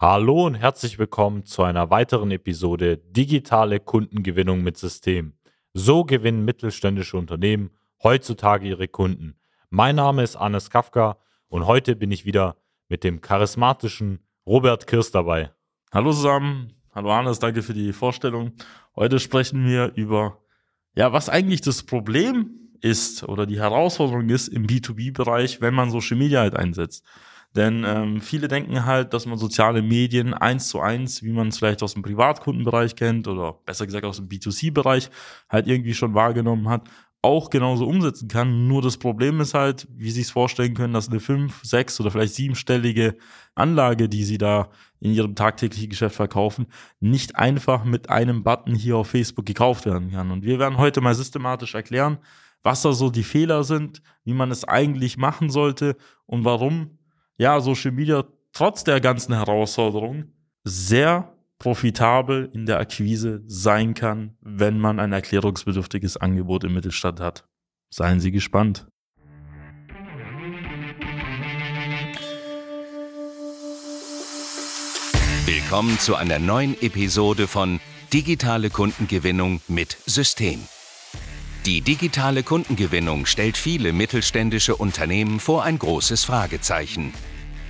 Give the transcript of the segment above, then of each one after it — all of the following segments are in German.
Hallo und herzlich willkommen zu einer weiteren Episode Digitale Kundengewinnung mit System. So gewinnen mittelständische Unternehmen heutzutage ihre Kunden. Mein Name ist Anis Kafka und heute bin ich wieder mit dem charismatischen Robert Kirst dabei. Hallo zusammen, hallo Anis, danke für die Vorstellung. Heute sprechen wir über, ja, was eigentlich das Problem ist oder die Herausforderung ist im B2B-Bereich, wenn man Social Media halt einsetzt. Denn ähm, viele denken halt, dass man soziale Medien eins zu eins, wie man es vielleicht aus dem Privatkundenbereich kennt oder besser gesagt aus dem B2C-Bereich, halt irgendwie schon wahrgenommen hat, auch genauso umsetzen kann. Nur das Problem ist halt, wie Sie es vorstellen können, dass eine fünf, sechs oder vielleicht siebenstellige Anlage, die Sie da in Ihrem tagtäglichen Geschäft verkaufen, nicht einfach mit einem Button hier auf Facebook gekauft werden kann. Und wir werden heute mal systematisch erklären, was da so die Fehler sind, wie man es eigentlich machen sollte und warum ja, Social Media trotz der ganzen Herausforderungen sehr profitabel in der Akquise sein kann, wenn man ein erklärungsbedürftiges Angebot im Mittelstand hat. Seien Sie gespannt. Willkommen zu einer neuen Episode von Digitale Kundengewinnung mit System. Die digitale Kundengewinnung stellt viele mittelständische Unternehmen vor ein großes Fragezeichen.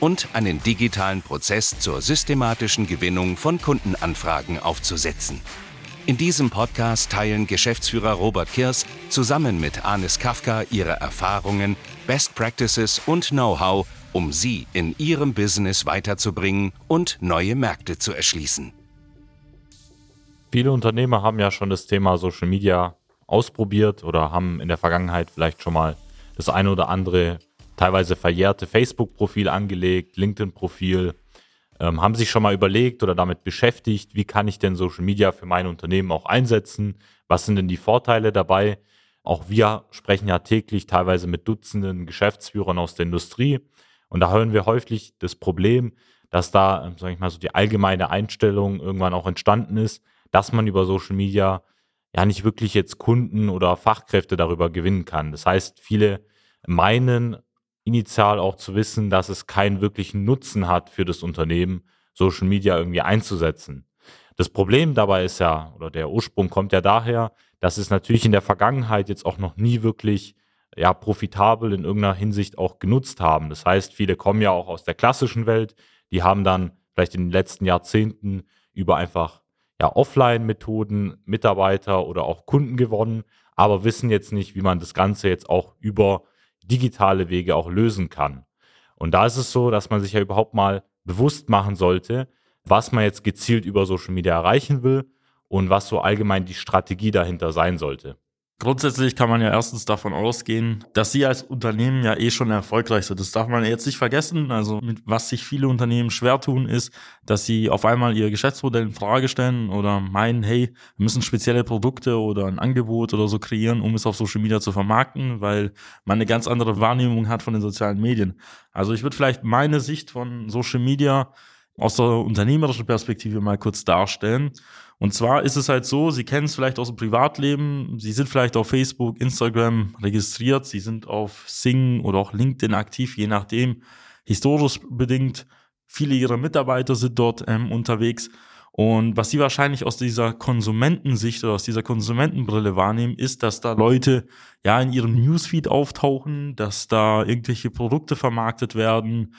und einen digitalen Prozess zur systematischen Gewinnung von Kundenanfragen aufzusetzen. In diesem Podcast teilen Geschäftsführer Robert Kirs zusammen mit Anis Kafka ihre Erfahrungen, Best Practices und Know-how, um sie in ihrem Business weiterzubringen und neue Märkte zu erschließen. Viele Unternehmer haben ja schon das Thema Social Media ausprobiert oder haben in der Vergangenheit vielleicht schon mal das eine oder andere teilweise verjährte Facebook-Profil angelegt, LinkedIn-Profil, ähm, haben sich schon mal überlegt oder damit beschäftigt, wie kann ich denn Social Media für mein Unternehmen auch einsetzen? Was sind denn die Vorteile dabei? Auch wir sprechen ja täglich teilweise mit Dutzenden Geschäftsführern aus der Industrie und da hören wir häufig das Problem, dass da, sage ich mal, so die allgemeine Einstellung irgendwann auch entstanden ist, dass man über Social Media ja nicht wirklich jetzt Kunden oder Fachkräfte darüber gewinnen kann. Das heißt, viele meinen initial auch zu wissen, dass es keinen wirklichen Nutzen hat für das Unternehmen, Social Media irgendwie einzusetzen. Das Problem dabei ist ja, oder der Ursprung kommt ja daher, dass es natürlich in der Vergangenheit jetzt auch noch nie wirklich ja, profitabel in irgendeiner Hinsicht auch genutzt haben. Das heißt, viele kommen ja auch aus der klassischen Welt, die haben dann vielleicht in den letzten Jahrzehnten über einfach ja, Offline-Methoden Mitarbeiter oder auch Kunden gewonnen, aber wissen jetzt nicht, wie man das Ganze jetzt auch über digitale Wege auch lösen kann. Und da ist es so, dass man sich ja überhaupt mal bewusst machen sollte, was man jetzt gezielt über Social Media erreichen will und was so allgemein die Strategie dahinter sein sollte. Grundsätzlich kann man ja erstens davon ausgehen, dass sie als Unternehmen ja eh schon erfolgreich sind. Das darf man jetzt nicht vergessen. Also mit was sich viele Unternehmen schwer tun, ist, dass sie auf einmal ihr Geschäftsmodell in Frage stellen oder meinen, hey, wir müssen spezielle Produkte oder ein Angebot oder so kreieren, um es auf Social Media zu vermarkten, weil man eine ganz andere Wahrnehmung hat von den sozialen Medien. Also ich würde vielleicht meine Sicht von Social Media aus der unternehmerischen Perspektive mal kurz darstellen. Und zwar ist es halt so, Sie kennen es vielleicht aus dem Privatleben, Sie sind vielleicht auf Facebook, Instagram registriert, Sie sind auf Sing oder auch LinkedIn aktiv, je nachdem, historisch bedingt. Viele Ihrer Mitarbeiter sind dort ähm, unterwegs. Und was Sie wahrscheinlich aus dieser Konsumentensicht oder aus dieser Konsumentenbrille wahrnehmen, ist, dass da Leute ja in ihrem Newsfeed auftauchen, dass da irgendwelche Produkte vermarktet werden,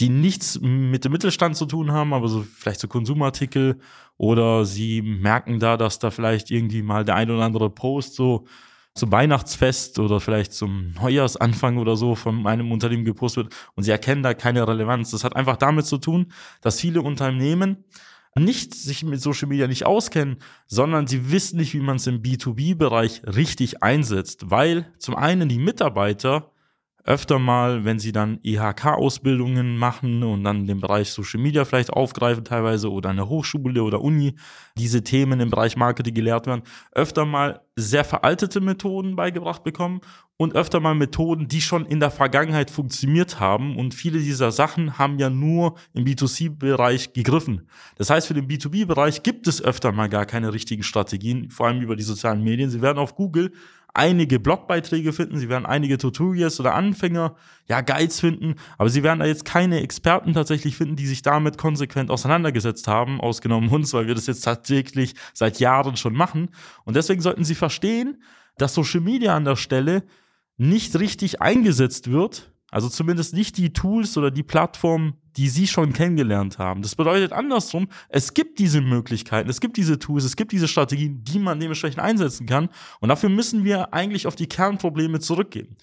die nichts mit dem Mittelstand zu tun haben, aber so vielleicht so Konsumartikel oder sie merken da, dass da vielleicht irgendwie mal der ein oder andere Post so zum Weihnachtsfest oder vielleicht zum Neujahrsanfang oder so von einem Unternehmen gepostet wird und sie erkennen da keine Relevanz. Das hat einfach damit zu tun, dass viele Unternehmen nicht sich mit Social Media nicht auskennen, sondern sie wissen nicht, wie man es im B2B-Bereich richtig einsetzt, weil zum einen die Mitarbeiter öfter mal, wenn sie dann IHK-Ausbildungen machen und dann den Bereich Social Media vielleicht aufgreifen teilweise oder eine Hochschule oder Uni, diese Themen im Bereich Marketing gelehrt werden, öfter mal sehr veraltete Methoden beigebracht bekommen und öfter mal Methoden, die schon in der Vergangenheit funktioniert haben. Und viele dieser Sachen haben ja nur im B2C-Bereich gegriffen. Das heißt, für den B2B-Bereich gibt es öfter mal gar keine richtigen Strategien, vor allem über die sozialen Medien. Sie werden auf Google einige Blogbeiträge finden, sie werden einige Tutorials oder Anfänger, ja, Guides finden, aber sie werden da jetzt keine Experten tatsächlich finden, die sich damit konsequent auseinandergesetzt haben, ausgenommen uns, weil wir das jetzt tatsächlich seit Jahren schon machen. Und deswegen sollten sie verstehen, dass Social Media an der Stelle nicht richtig eingesetzt wird, also zumindest nicht die Tools oder die Plattformen, die sie schon kennengelernt haben. Das bedeutet andersrum, es gibt diese Möglichkeiten, es gibt diese Tools, es gibt diese Strategien, die man dementsprechend einsetzen kann. Und dafür müssen wir eigentlich auf die Kernprobleme zurückgehen.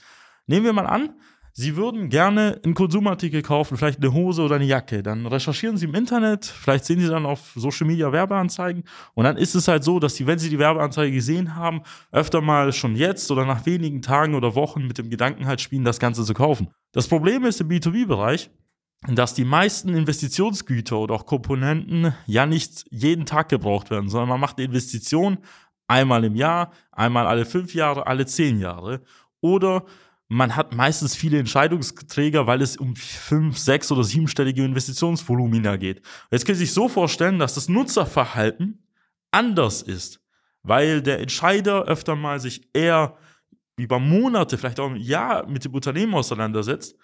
Nehmen wir mal an, Sie würden gerne einen Konsumartikel kaufen, vielleicht eine Hose oder eine Jacke. Dann recherchieren Sie im Internet, vielleicht sehen Sie dann auf Social Media Werbeanzeigen. Und dann ist es halt so, dass Sie, wenn Sie die Werbeanzeige gesehen haben, öfter mal schon jetzt oder nach wenigen Tagen oder Wochen mit dem Gedanken halt spielen, das Ganze zu kaufen. Das Problem ist im B2B-Bereich, dass die meisten Investitionsgüter oder auch Komponenten ja nicht jeden Tag gebraucht werden, sondern man macht eine Investition einmal im Jahr, einmal alle fünf Jahre, alle zehn Jahre. Oder man hat meistens viele Entscheidungsträger, weil es um fünf, sechs oder siebenstellige Investitionsvolumina geht. Jetzt können Sie sich so vorstellen, dass das Nutzerverhalten anders ist, weil der Entscheider öfter mal sich eher über Monate, vielleicht auch ein Jahr mit dem Unternehmen auseinandersetzt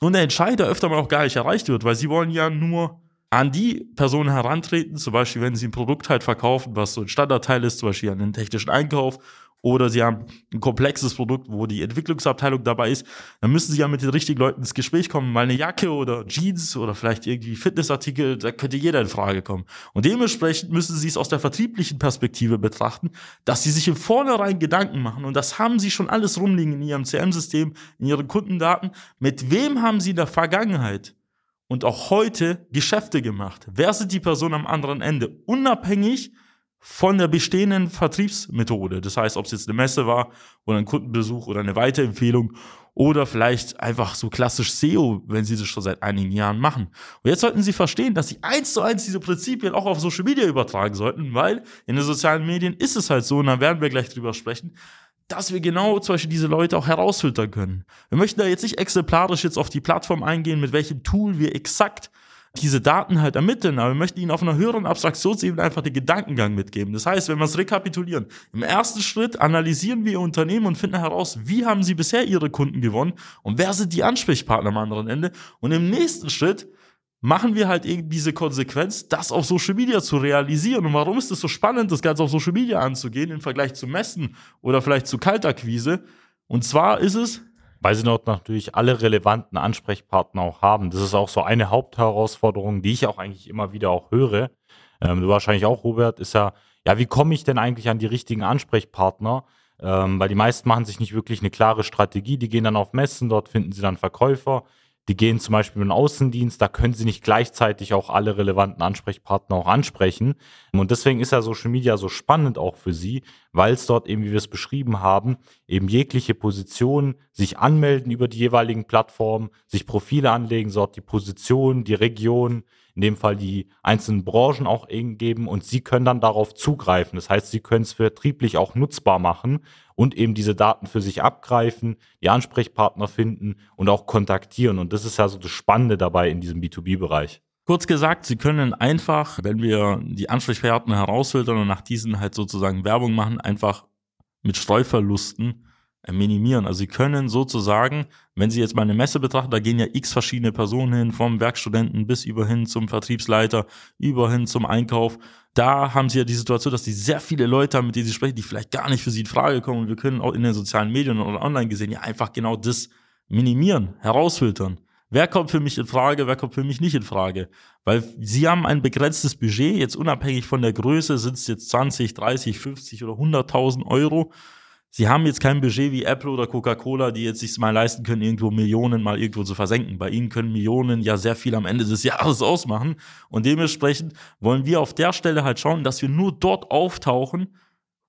und der Entscheider öfter mal auch gar nicht erreicht wird, weil sie wollen ja nur an die Personen herantreten, zum Beispiel wenn sie ein Produkt halt verkaufen, was so ein Standardteil ist, zum Beispiel an den technischen Einkauf oder sie haben ein komplexes Produkt, wo die Entwicklungsabteilung dabei ist, dann müssen sie ja mit den richtigen Leuten ins Gespräch kommen, mal eine Jacke oder Jeans oder vielleicht irgendwie Fitnessartikel, da könnte jeder in Frage kommen. Und dementsprechend müssen sie es aus der vertrieblichen Perspektive betrachten, dass sie sich im Vornherein Gedanken machen und das haben sie schon alles rumliegen in ihrem CM-System, in ihren Kundendaten. Mit wem haben sie in der Vergangenheit und auch heute Geschäfte gemacht? Wer sind die Personen am anderen Ende? Unabhängig von der bestehenden Vertriebsmethode. Das heißt, ob es jetzt eine Messe war oder ein Kundenbesuch oder eine Weiterempfehlung oder vielleicht einfach so klassisch SEO, wenn Sie das schon seit einigen Jahren machen. Und jetzt sollten Sie verstehen, dass Sie eins zu eins diese Prinzipien auch auf Social Media übertragen sollten, weil in den sozialen Medien ist es halt so, und da werden wir gleich drüber sprechen, dass wir genau zum Beispiel diese Leute auch herausfiltern können. Wir möchten da jetzt nicht exemplarisch jetzt auf die Plattform eingehen, mit welchem Tool wir exakt diese Daten halt ermitteln, aber wir möchten ihnen auf einer höheren Abstraktionsebene einfach den Gedankengang mitgeben. Das heißt, wenn wir es rekapitulieren, im ersten Schritt analysieren wir ihr Unternehmen und finden heraus, wie haben sie bisher ihre Kunden gewonnen und wer sind die Ansprechpartner am anderen Ende. Und im nächsten Schritt machen wir halt eben diese Konsequenz, das auf Social Media zu realisieren. Und warum ist es so spannend, das Ganze auf Social Media anzugehen im Vergleich zu Messen oder vielleicht zu Kaltakquise? Und zwar ist es, weil sie dort natürlich alle relevanten Ansprechpartner auch haben. Das ist auch so eine Hauptherausforderung, die ich auch eigentlich immer wieder auch höre. Ähm, du wahrscheinlich auch, Robert, ist ja, ja, wie komme ich denn eigentlich an die richtigen Ansprechpartner? Ähm, weil die meisten machen sich nicht wirklich eine klare Strategie. Die gehen dann auf Messen, dort finden sie dann Verkäufer. Die gehen zum Beispiel in den Außendienst, da können sie nicht gleichzeitig auch alle relevanten Ansprechpartner auch ansprechen. Und deswegen ist ja Social Media so spannend auch für sie, weil es dort eben, wie wir es beschrieben haben, eben jegliche Position sich anmelden über die jeweiligen Plattformen, sich Profile anlegen, dort die Position, die Region, in dem Fall die einzelnen Branchen auch geben und sie können dann darauf zugreifen. Das heißt, sie können es vertrieblich auch nutzbar machen und eben diese Daten für sich abgreifen, die Ansprechpartner finden und auch kontaktieren. Und das ist ja so das Spannende dabei in diesem B2B-Bereich. Kurz gesagt, Sie können einfach, wenn wir die Ansprechpartner herausfiltern und nach diesen halt sozusagen Werbung machen, einfach mit Streuverlusten äh, minimieren. Also Sie können sozusagen, wenn Sie jetzt mal eine Messe betrachten, da gehen ja x verschiedene Personen hin, vom Werkstudenten bis über hin zum Vertriebsleiter, über hin zum Einkauf. Da haben Sie ja die Situation, dass Sie sehr viele Leute haben, mit denen Sie sprechen, die vielleicht gar nicht für Sie in Frage kommen. Und wir können auch in den sozialen Medien oder online gesehen ja einfach genau das minimieren, herausfiltern. Wer kommt für mich in Frage, wer kommt für mich nicht in Frage? Weil sie haben ein begrenztes Budget, jetzt unabhängig von der Größe, sind es jetzt 20, 30, 50 oder 100.000 Euro. Sie haben jetzt kein Budget wie Apple oder Coca-Cola, die jetzt sich mal leisten können, irgendwo Millionen mal irgendwo zu versenken. Bei ihnen können Millionen ja sehr viel am Ende des Jahres ausmachen. Und dementsprechend wollen wir auf der Stelle halt schauen, dass wir nur dort auftauchen,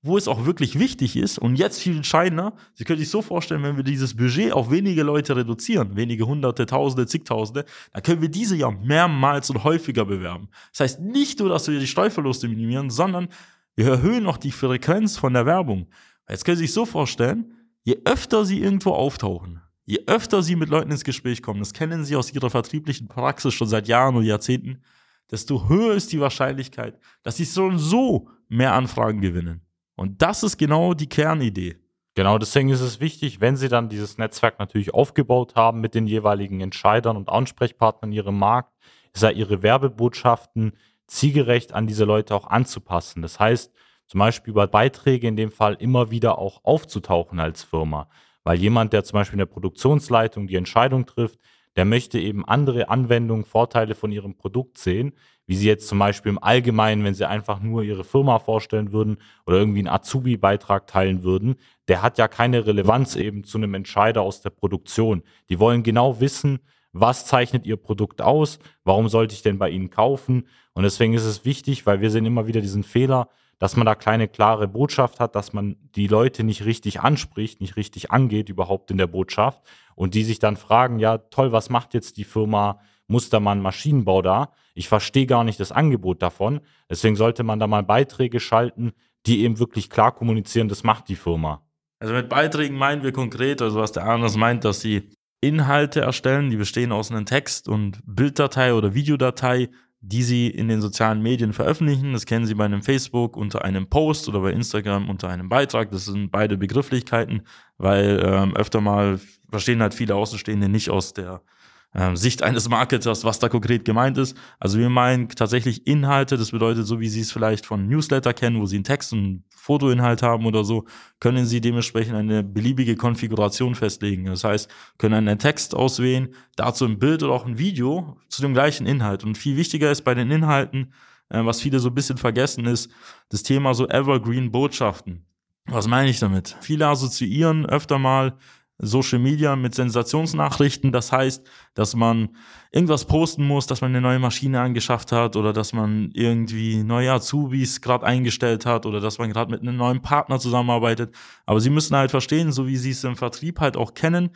wo es auch wirklich wichtig ist und jetzt viel entscheidender, Sie können sich so vorstellen, wenn wir dieses Budget auf wenige Leute reduzieren, wenige Hunderte, Tausende, zigtausende, dann können wir diese ja mehrmals und häufiger bewerben. Das heißt nicht nur, dass wir die Steuerverluste minimieren, sondern wir erhöhen noch die Frequenz von der Werbung. Jetzt können Sie sich so vorstellen, je öfter Sie irgendwo auftauchen, je öfter Sie mit Leuten ins Gespräch kommen, das kennen Sie aus Ihrer vertrieblichen Praxis schon seit Jahren oder Jahrzehnten, desto höher ist die Wahrscheinlichkeit, dass Sie so und so mehr Anfragen gewinnen. Und das ist genau die Kernidee. Genau, deswegen ist es wichtig, wenn Sie dann dieses Netzwerk natürlich aufgebaut haben mit den jeweiligen Entscheidern und Ansprechpartnern in Ihrem Markt, ist ja Ihre Werbebotschaften zielgerecht an diese Leute auch anzupassen. Das heißt, zum Beispiel über Beiträge in dem Fall immer wieder auch aufzutauchen als Firma. Weil jemand, der zum Beispiel in der Produktionsleitung die Entscheidung trifft, der möchte eben andere Anwendungen, Vorteile von ihrem Produkt sehen, wie sie jetzt zum Beispiel im Allgemeinen, wenn sie einfach nur ihre Firma vorstellen würden oder irgendwie einen Azubi-Beitrag teilen würden, der hat ja keine Relevanz eben zu einem Entscheider aus der Produktion. Die wollen genau wissen, was zeichnet ihr Produkt aus, warum sollte ich denn bei ihnen kaufen. Und deswegen ist es wichtig, weil wir sehen immer wieder diesen Fehler, dass man da keine klare Botschaft hat, dass man die Leute nicht richtig anspricht, nicht richtig angeht überhaupt in der Botschaft und die sich dann fragen, ja toll, was macht jetzt die Firma Mustermann Maschinenbau da? Ich verstehe gar nicht das Angebot davon. Deswegen sollte man da mal Beiträge schalten, die eben wirklich klar kommunizieren, das macht die Firma. Also mit Beiträgen meinen wir konkret, also was der Arnes meint, dass sie Inhalte erstellen, die bestehen aus einem Text und Bilddatei oder Videodatei, die sie in den sozialen Medien veröffentlichen. Das kennen sie bei einem Facebook unter einem Post oder bei Instagram unter einem Beitrag. Das sind beide Begrifflichkeiten, weil ähm, öfter mal verstehen halt viele Außenstehende nicht aus der ähm, Sicht eines Marketers, was da konkret gemeint ist. Also wir meinen tatsächlich Inhalte, das bedeutet, so wie Sie es vielleicht von Newsletter kennen, wo Sie einen Text und Fotoinhalt haben oder so, können Sie dementsprechend eine beliebige Konfiguration festlegen. Das heißt, können einen Text auswählen, dazu ein Bild oder auch ein Video zu dem gleichen Inhalt. Und viel wichtiger ist bei den Inhalten, äh, was viele so ein bisschen vergessen ist, das Thema so Evergreen Botschaften. Was meine ich damit? Viele assoziieren öfter mal Social Media mit Sensationsnachrichten. Das heißt, dass man irgendwas posten muss, dass man eine neue Maschine angeschafft hat oder dass man irgendwie neue Azubis gerade eingestellt hat oder dass man gerade mit einem neuen Partner zusammenarbeitet. Aber sie müssen halt verstehen, so wie sie es im Vertrieb halt auch kennen,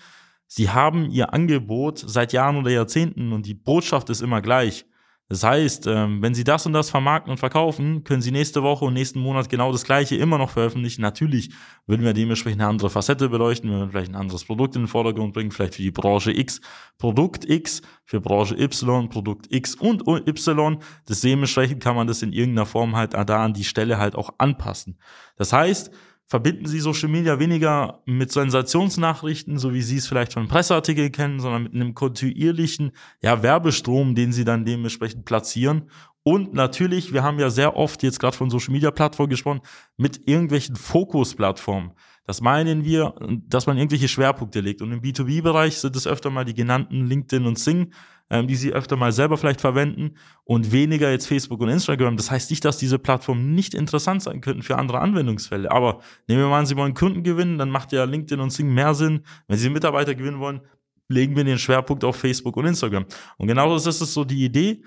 sie haben ihr Angebot seit Jahren oder Jahrzehnten und die Botschaft ist immer gleich. Das heißt, ähm, wenn Sie das und das vermarkten und verkaufen, können Sie nächste Woche und nächsten Monat genau das Gleiche immer noch veröffentlichen. Natürlich würden wir dementsprechend eine andere Facette beleuchten, wir vielleicht ein anderes Produkt in den Vordergrund bringen, vielleicht für die Branche X, Produkt X, für Branche Y, Produkt X und Y. Das dementsprechend kann man das in irgendeiner Form halt da an die Stelle halt auch anpassen. Das heißt, verbinden Sie Social Media weniger mit Sensationsnachrichten, so wie Sie es vielleicht von Presseartikeln kennen, sondern mit einem kontinuierlichen ja, Werbestrom, den Sie dann dementsprechend platzieren. Und natürlich, wir haben ja sehr oft jetzt gerade von Social Media Plattformen gesprochen, mit irgendwelchen Fokusplattformen. Das meinen wir, dass man irgendwelche Schwerpunkte legt. Und im B2B-Bereich sind es öfter mal die genannten LinkedIn und Sing, ähm, die sie öfter mal selber vielleicht verwenden und weniger jetzt Facebook und Instagram. Das heißt nicht, dass diese Plattformen nicht interessant sein könnten für andere Anwendungsfälle. Aber nehmen wir mal an, Sie wollen Kunden gewinnen, dann macht ja LinkedIn und Sing mehr Sinn. Wenn Sie Mitarbeiter gewinnen wollen, legen wir den Schwerpunkt auf Facebook und Instagram. Und genau das ist so die Idee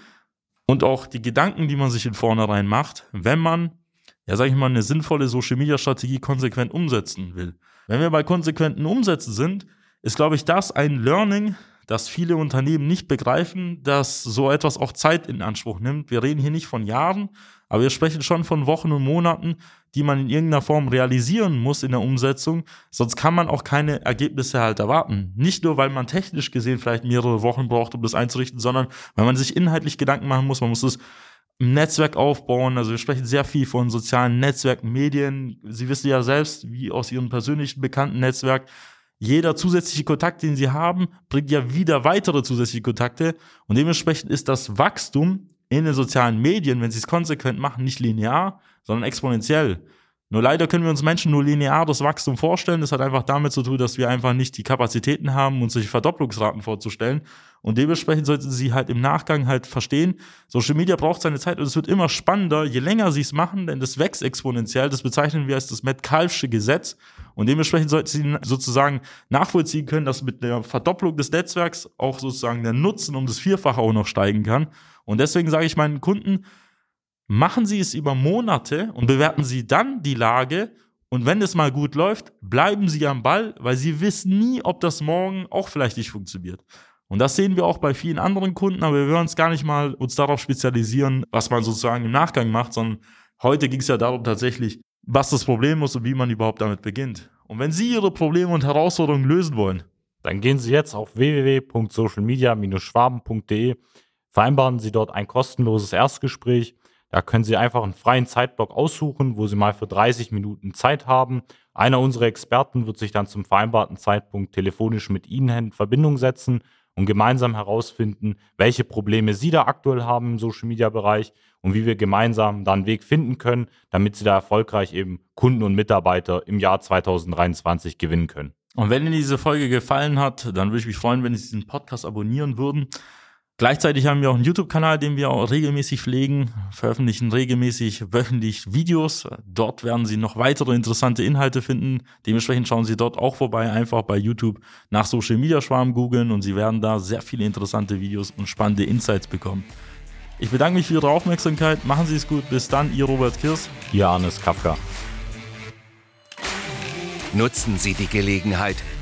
und auch die Gedanken, die man sich in vornherein macht, wenn man ja, sag ich mal, eine sinnvolle Social-Media-Strategie konsequent umsetzen will. Wenn wir bei konsequenten Umsätzen sind, ist, glaube ich, das ein Learning, dass viele Unternehmen nicht begreifen, dass so etwas auch Zeit in Anspruch nimmt. Wir reden hier nicht von Jahren, aber wir sprechen schon von Wochen und Monaten, die man in irgendeiner Form realisieren muss in der Umsetzung. Sonst kann man auch keine Ergebnisse halt erwarten. Nicht nur, weil man technisch gesehen vielleicht mehrere Wochen braucht, um das einzurichten, sondern weil man sich inhaltlich Gedanken machen muss. Man muss es im Netzwerk aufbauen. Also wir sprechen sehr viel von sozialen Netzwerken, Medien. Sie wissen ja selbst, wie aus Ihrem persönlichen bekannten Netzwerk. Jeder zusätzliche Kontakt, den Sie haben, bringt ja wieder weitere zusätzliche Kontakte. Und dementsprechend ist das Wachstum in den sozialen Medien, wenn Sie es konsequent machen, nicht linear, sondern exponentiell. Nur leider können wir uns Menschen nur linear das Wachstum vorstellen. Das hat einfach damit zu tun, dass wir einfach nicht die Kapazitäten haben, uns sich Verdopplungsraten vorzustellen. Und dementsprechend sollten sie halt im Nachgang halt verstehen, Social Media braucht seine Zeit und es wird immer spannender, je länger sie es machen, denn das wächst exponentiell. Das bezeichnen wir als das Metcalfsche Gesetz. Und dementsprechend sollten sie sozusagen nachvollziehen können, dass mit der Verdopplung des Netzwerks auch sozusagen der Nutzen um das Vierfache auch noch steigen kann. Und deswegen sage ich meinen Kunden, machen Sie es über Monate und bewerten Sie dann die Lage. Und wenn es mal gut läuft, bleiben Sie am Ball, weil Sie wissen nie, ob das morgen auch vielleicht nicht funktioniert. Und das sehen wir auch bei vielen anderen Kunden, aber wir wollen uns gar nicht mal uns darauf spezialisieren, was man sozusagen im Nachgang macht, sondern heute ging es ja darum tatsächlich, was das Problem ist und wie man überhaupt damit beginnt. Und wenn Sie Ihre Probleme und Herausforderungen lösen wollen, dann gehen Sie jetzt auf www.socialmedia-schwaben.de, vereinbaren Sie dort ein kostenloses Erstgespräch. Da können Sie einfach einen freien Zeitblock aussuchen, wo Sie mal für 30 Minuten Zeit haben. Einer unserer Experten wird sich dann zum vereinbarten Zeitpunkt telefonisch mit Ihnen in Verbindung setzen und gemeinsam herausfinden, welche Probleme Sie da aktuell haben im Social Media Bereich und wie wir gemeinsam da einen Weg finden können, damit Sie da erfolgreich eben Kunden und Mitarbeiter im Jahr 2023 gewinnen können. Und wenn Ihnen diese Folge gefallen hat, dann würde ich mich freuen, wenn Sie diesen Podcast abonnieren würden. Gleichzeitig haben wir auch einen YouTube-Kanal, den wir auch regelmäßig pflegen, veröffentlichen regelmäßig wöchentlich Videos. Dort werden Sie noch weitere interessante Inhalte finden. Dementsprechend schauen Sie dort auch vorbei, einfach bei YouTube nach Social Media Schwarm googeln und Sie werden da sehr viele interessante Videos und spannende Insights bekommen. Ich bedanke mich für Ihre Aufmerksamkeit. Machen Sie es gut. Bis dann, Ihr Robert Kirs. Ihr Arnes Kafka. Nutzen Sie die Gelegenheit